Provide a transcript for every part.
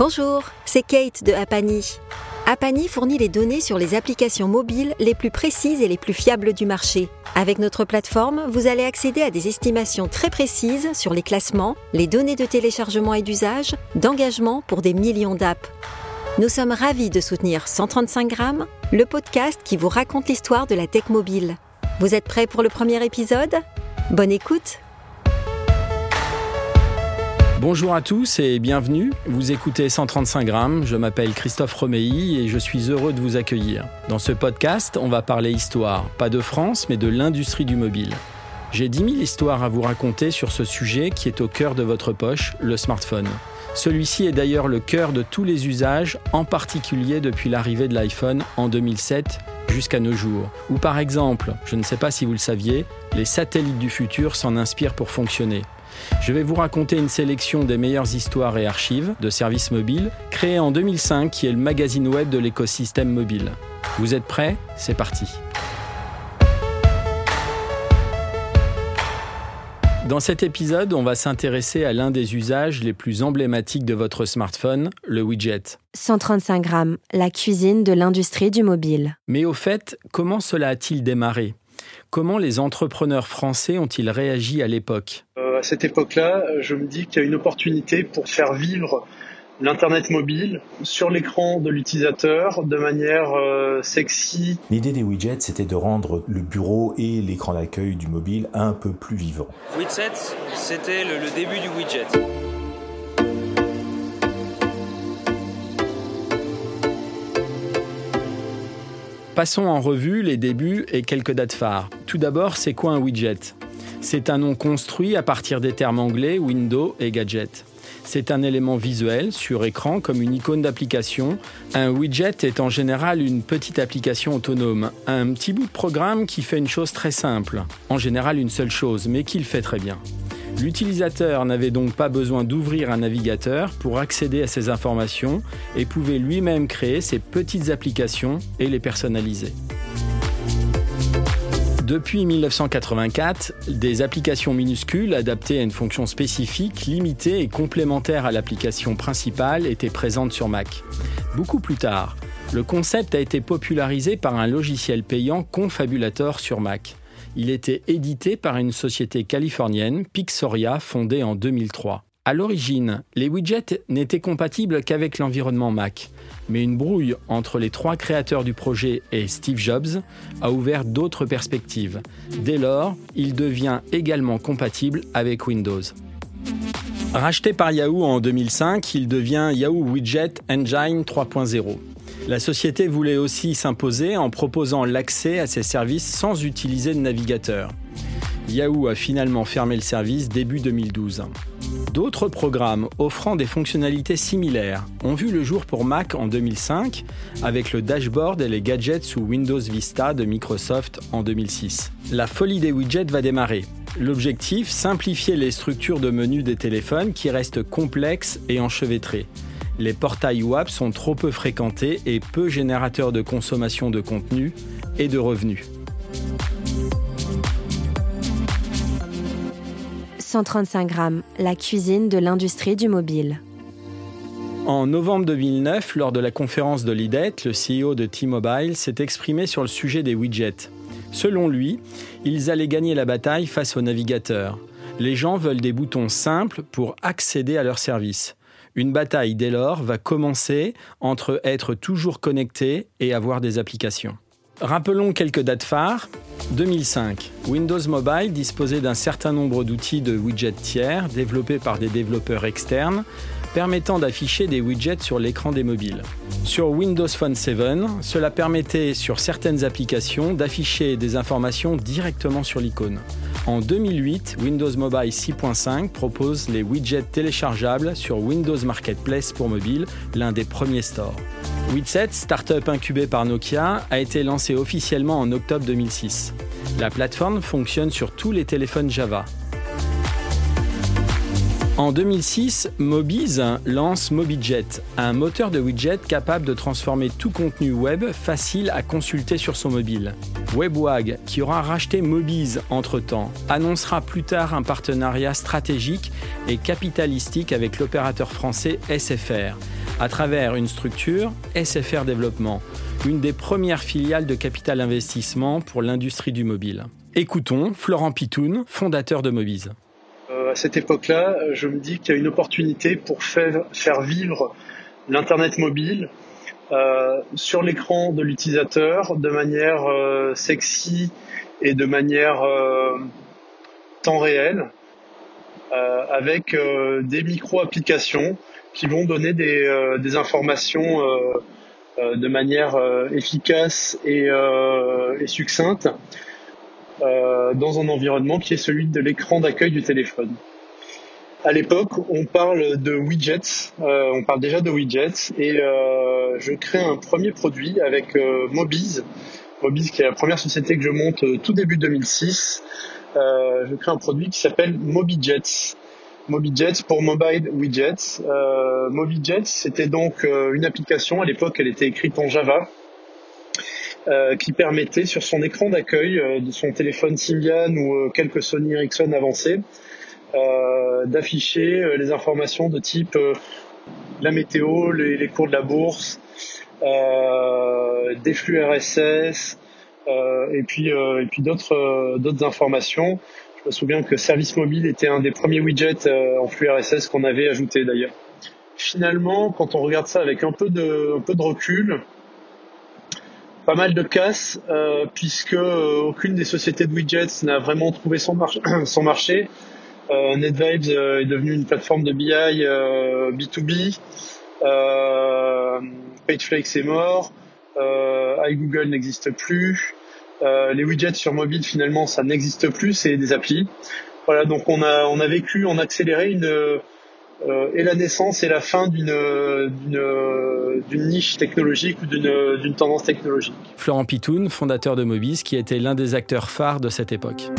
Bonjour, c'est Kate de Apani. Apani fournit les données sur les applications mobiles les plus précises et les plus fiables du marché. Avec notre plateforme, vous allez accéder à des estimations très précises sur les classements, les données de téléchargement et d'usage, d'engagement pour des millions d'apps. Nous sommes ravis de soutenir 135 grammes, le podcast qui vous raconte l'histoire de la tech mobile. Vous êtes prêts pour le premier épisode? Bonne écoute Bonjour à tous et bienvenue. Vous écoutez 135 grammes. Je m'appelle Christophe Romeilly et je suis heureux de vous accueillir. Dans ce podcast, on va parler histoire, pas de France, mais de l'industrie du mobile. J'ai 10 000 histoires à vous raconter sur ce sujet qui est au cœur de votre poche, le smartphone. Celui-ci est d'ailleurs le cœur de tous les usages, en particulier depuis l'arrivée de l'iPhone en 2007 jusqu'à nos jours. Ou par exemple, je ne sais pas si vous le saviez, les satellites du futur s'en inspirent pour fonctionner. Je vais vous raconter une sélection des meilleures histoires et archives de services mobiles créés en 2005 qui est le magazine web de l'écosystème mobile. Vous êtes prêts? C'est parti. Dans cet épisode, on va s'intéresser à l'un des usages les plus emblématiques de votre smartphone, le widget. 135 grammes, la cuisine de l'industrie du mobile. Mais au fait, comment cela a-t-il démarré? Comment les entrepreneurs français ont-ils réagi à l'époque euh, À cette époque-là, je me dis qu'il y a une opportunité pour faire vivre l'Internet mobile sur l'écran de l'utilisateur de manière euh, sexy. L'idée des widgets, c'était de rendre le bureau et l'écran d'accueil du mobile un peu plus vivants. Widget, c'était le, le début du widget. Passons en revue les débuts et quelques dates phares. Tout d'abord, c'est quoi un widget? C'est un nom construit à partir des termes anglais Window et Gadget. C'est un élément visuel sur écran comme une icône d'application. Un widget est en général une petite application autonome, un petit bout de programme qui fait une chose très simple, en général une seule chose, mais qui le fait très bien. L'utilisateur n'avait donc pas besoin d'ouvrir un navigateur pour accéder à ces informations et pouvait lui-même créer ses petites applications et les personnaliser. Depuis 1984, des applications minuscules adaptées à une fonction spécifique, limitée et complémentaire à l'application principale étaient présentes sur Mac. Beaucoup plus tard, le concept a été popularisé par un logiciel payant Confabulator sur Mac. Il était édité par une société californienne, Pixoria, fondée en 2003. À l'origine, les widgets n'étaient compatibles qu'avec l'environnement Mac, mais une brouille entre les trois créateurs du projet et Steve Jobs a ouvert d'autres perspectives. Dès lors, il devient également compatible avec Windows. Racheté par Yahoo en 2005, il devient Yahoo Widget Engine 3.0. La société voulait aussi s'imposer en proposant l'accès à ses services sans utiliser de navigateur. Yahoo a finalement fermé le service début 2012. D'autres programmes offrant des fonctionnalités similaires ont vu le jour pour Mac en 2005 avec le dashboard et les gadgets sous Windows Vista de Microsoft en 2006. La folie des widgets va démarrer. L'objectif, simplifier les structures de menus des téléphones qui restent complexes et enchevêtrées. Les portails web sont trop peu fréquentés et peu générateurs de consommation de contenu et de revenus. 135 grammes, la cuisine de l'industrie du mobile. En novembre 2009, lors de la conférence de l'IDET, le CEO de T-Mobile s'est exprimé sur le sujet des widgets. Selon lui, ils allaient gagner la bataille face aux navigateurs. Les gens veulent des boutons simples pour accéder à leurs services. Une bataille dès lors va commencer entre être toujours connecté et avoir des applications. Rappelons quelques dates phares. 2005, Windows Mobile disposait d'un certain nombre d'outils de widgets tiers développés par des développeurs externes permettant d'afficher des widgets sur l'écran des mobiles. Sur Windows Phone 7, cela permettait sur certaines applications d'afficher des informations directement sur l'icône. En 2008, Windows Mobile 6.5 propose les widgets téléchargeables sur Windows Marketplace pour mobile, l'un des premiers stores. Widset, startup incubée par Nokia, a été lancé officiellement en octobre 2006. La plateforme fonctionne sur tous les téléphones Java. En 2006, Mobiz lance MobiJet, un moteur de widget capable de transformer tout contenu web facile à consulter sur son mobile. WebWag, qui aura racheté Mobiz entre-temps, annoncera plus tard un partenariat stratégique et capitalistique avec l'opérateur français SFR, à travers une structure, SFR Développement, une des premières filiales de capital investissement pour l'industrie du mobile. Écoutons Florent Pitoun, fondateur de Mobize. À cette époque-là, je me dis qu'il y a une opportunité pour faire, vivre l'Internet mobile euh, sur l'écran de l'utilisateur de manière euh, sexy et de manière euh, temps réel avec des micro-applications qui vont donner des, informations de manière efficace et succincte dans un environnement qui est celui de l'écran d'accueil du téléphone. À l'époque, on parle de widgets, euh, on parle déjà de widgets, et euh, je crée un premier produit avec euh, Mobiz, Mobiz qui est la première société que je monte euh, tout début 2006. Euh, je crée un produit qui s'appelle MobiJets. MobiJets pour Mobile Widgets. Euh, c'était donc une application, à l'époque elle était écrite en Java, qui permettait sur son écran d'accueil de son téléphone Symbian ou quelques Sony Ericsson avancés, euh, d'afficher euh, les informations de type euh, la météo, les, cours de la bourse, des flux RSS, et puis et puis d'autres d'autres informations. Je me souviens que Service Mobile était un des premiers widgets en flux RSS qu'on avait ajouté d'ailleurs. Finalement, quand on regarde ça avec un peu de un peu de recul, pas mal de casse puisque aucune des sociétés de widgets n'a vraiment trouvé son, marché. Euh, NetVibes euh, est devenu une plateforme de BI B2B. Euh, PageFlake est mort. iGoogle n'existe plus. les widgets sur mobile finalement ça n'existe plus, c'est des applis. Voilà, donc on a on a vécu, a accéléré une et la naissance et la fin d'une d'une niche technologique ou d'une tendance technologique. Florent Pitoun, fondateur de Mobis, qui était l'un des acteurs phares de cette époque.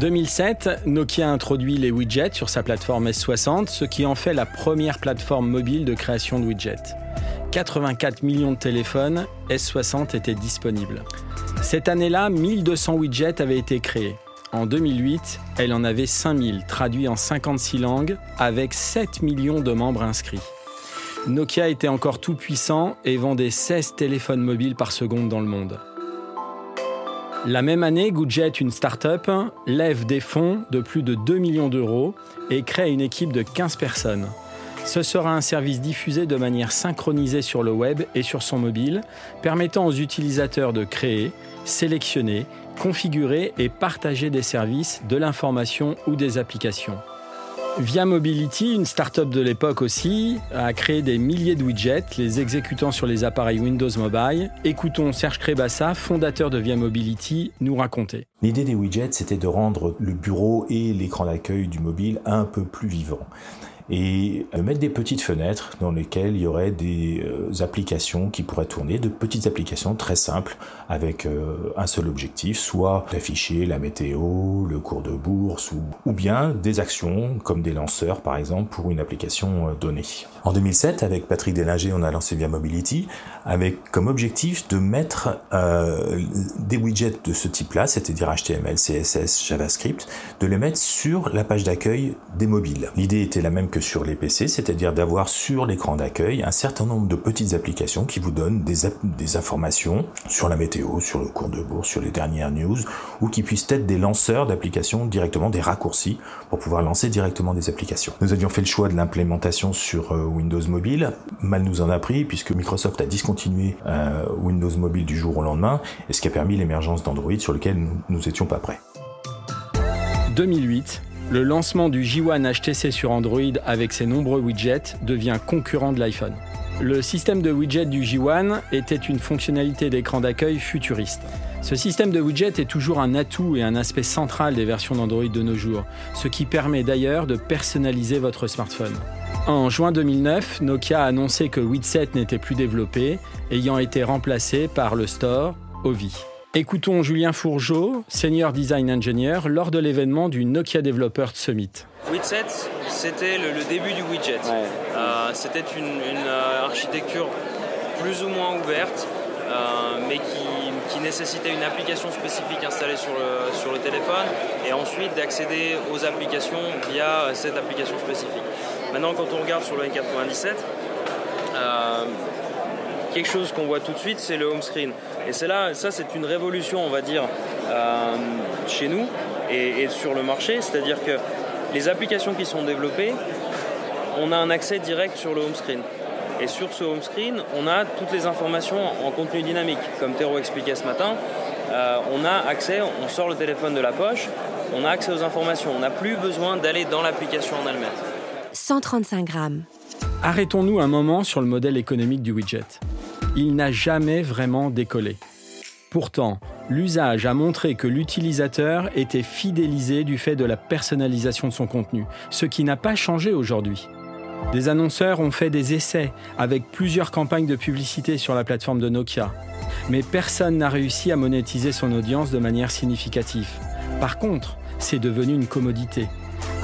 2007, Nokia introduit les widgets sur sa plateforme S60, ce qui en fait la première plateforme mobile de création de widgets. 84 millions de téléphones S60 étaient disponibles. Cette année-là, 1200 widgets avaient été créés. En 2008, elle en avait 5000, traduits en 56 langues, avec 7 millions de membres inscrits. Nokia était encore tout puissant et vendait 16 téléphones mobiles par seconde dans le monde. La même année, Goodjet, une start-up, lève des fonds de plus de 2 millions d'euros et crée une équipe de 15 personnes. Ce sera un service diffusé de manière synchronisée sur le web et sur son mobile, permettant aux utilisateurs de créer, sélectionner, configurer et partager des services, de l'information ou des applications. Via Mobility, une start-up de l'époque aussi, a créé des milliers de widgets, les exécutant sur les appareils Windows Mobile. Écoutons Serge Crébassa, fondateur de Via Mobility, nous raconter. L'idée des widgets, c'était de rendre le bureau et l'écran d'accueil du mobile un peu plus vivants et mettre des petites fenêtres dans lesquelles il y aurait des euh, applications qui pourraient tourner, de petites applications très simples avec euh, un seul objectif, soit d'afficher la météo, le cours de bourse ou, ou, bien des actions comme des lanceurs par exemple pour une application euh, donnée. En 2007, avec Patrick Délinger, on a lancé Via Mobility avec comme objectif de mettre euh, des widgets de ce type-là, c'est-à-dire HTML, CSS, JavaScript, de les mettre sur la page d'accueil des mobiles. L'idée était la même que sur les PC, c'est-à-dire d'avoir sur l'écran d'accueil un certain nombre de petites applications qui vous donnent des, informations sur la météo, sur le cours de bourse, sur les dernières news, ou qui puissent être des lanceurs d'applications directement, des raccourcis pour pouvoir lancer directement des applications. Nous avions fait le choix de l'implémentation sur euh, Windows Mobile. Mal nous en a pris puisque Microsoft a discontinué euh, Windows Mobile du jour au lendemain, et ce qui a permis l'émergence d'Android sur lequel nous n'étions pas prêts. 2008, le lancement du J1 HTC sur Android avec ses nombreux widgets devient concurrent de l'iPhone. Le système de widgets du J1 était une fonctionnalité d'écran d'accueil futuriste. Ce système de widgets est toujours un atout et un aspect central des versions d'Android de nos jours, ce qui permet d'ailleurs de personnaliser votre smartphone. En juin 2009, Nokia a annoncé que Widset n'était plus développé, ayant été remplacé par le store Ovi. Écoutons Julien Fourgeau, Senior Design Engineer, lors de l'événement du Nokia Developer Summit. Widset, c'était le, début du widget. Euh, c'était une, euh, architecture plus ou moins ouverte, euh, mais qui, qui nécessitait une application spécifique installée sur le, sur le téléphone et ensuite d'accéder aux applications via cette application spécifique. Maintenant, quand on regarde sur le N97, euh, quelque chose qu'on voit tout de suite, c'est le home screen. Et c'est là, ça c'est une révolution, on va dire, euh, chez nous et, sur le marché. C'est-à-dire que les applications qui sont développées, on a un accès direct sur le home screen. Et sur ce home screen, on a toutes les informations en contenu dynamique. Comme Théo expliquait ce matin, euh, on a accès, on sort le téléphone de la poche, on a accès aux informations. On n'a plus besoin d'aller dans l'application en elle-même. 135 grammes. Arrêtons-nous un moment sur le modèle économique du widget. Il n'a jamais vraiment décollé. Pourtant, l'usage a montré que l'utilisateur était fidélisé du fait de la personnalisation de son contenu, ce qui n'a pas changé aujourd'hui. Des annonceurs ont fait des essais avec plusieurs campagnes de publicité sur la plateforme de Nokia, mais personne n'a réussi à monétiser son audience de manière significative. Par contre, c'est devenu une commodité.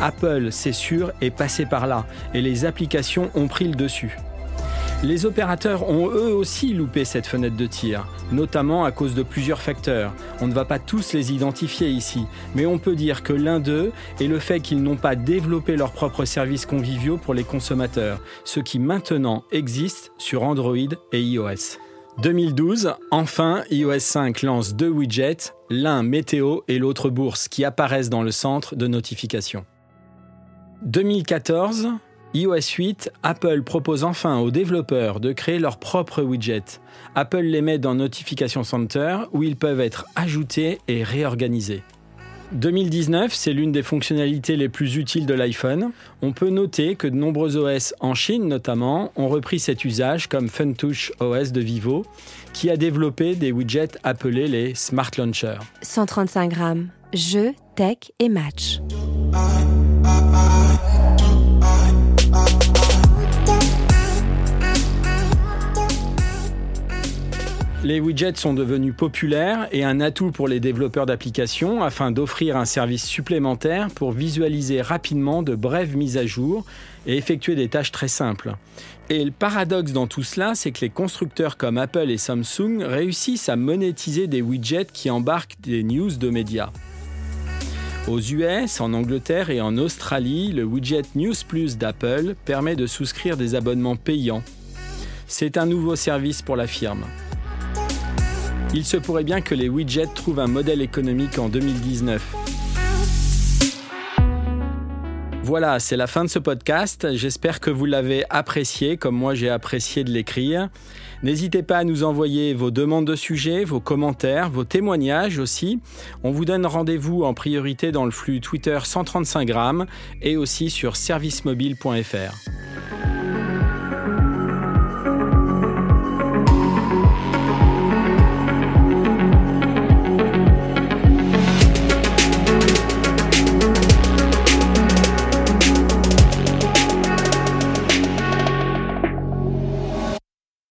Apple, c'est sûr, est passé par là et les applications ont pris le dessus. Les opérateurs ont eux aussi loupé cette fenêtre de tir, notamment à cause de plusieurs facteurs. On ne va pas tous les identifier ici, mais on peut dire que l'un d'eux est le fait qu'ils n'ont pas développé leurs propres services conviviaux pour les consommateurs, ce qui maintenant existe sur Android et iOS. 2012, enfin, iOS 5 lance deux widgets, l'un météo et l'autre bourse, qui apparaissent dans le centre de notification. 2014, iOS 8, Apple propose enfin aux développeurs de créer leurs propres widgets. Apple les met dans Notification Center où ils peuvent être ajoutés et réorganisés. 2019, c'est l'une des fonctionnalités les plus utiles de l'iPhone. On peut noter que de nombreux OS en Chine notamment ont repris cet usage comme FunTouch OS de Vivo qui a développé des widgets appelés les Smart Launcher. 135 grammes, jeux, tech et match. Les widgets sont devenus populaires et un atout pour les développeurs d'applications afin d'offrir un service supplémentaire pour visualiser rapidement de brèves mises à jour et effectuer des tâches très simples. Et le paradoxe dans tout cela, c'est que les constructeurs comme Apple et Samsung réussissent à monétiser des widgets qui embarquent des news de médias. Aux US, en Angleterre et en Australie, le widget News Plus d'Apple permet de souscrire des abonnements payants. C'est un nouveau service pour la firme. Il se pourrait bien que les widgets trouvent un modèle économique en 2019. Voilà, c'est la fin de ce podcast. J'espère que vous l'avez apprécié comme moi j'ai apprécié de l'écrire. N'hésitez pas à nous envoyer vos demandes de sujets, vos commentaires, vos témoignages aussi. On vous donne rendez-vous en priorité dans le flux Twitter 135 grammes et aussi sur servicemobile.fr.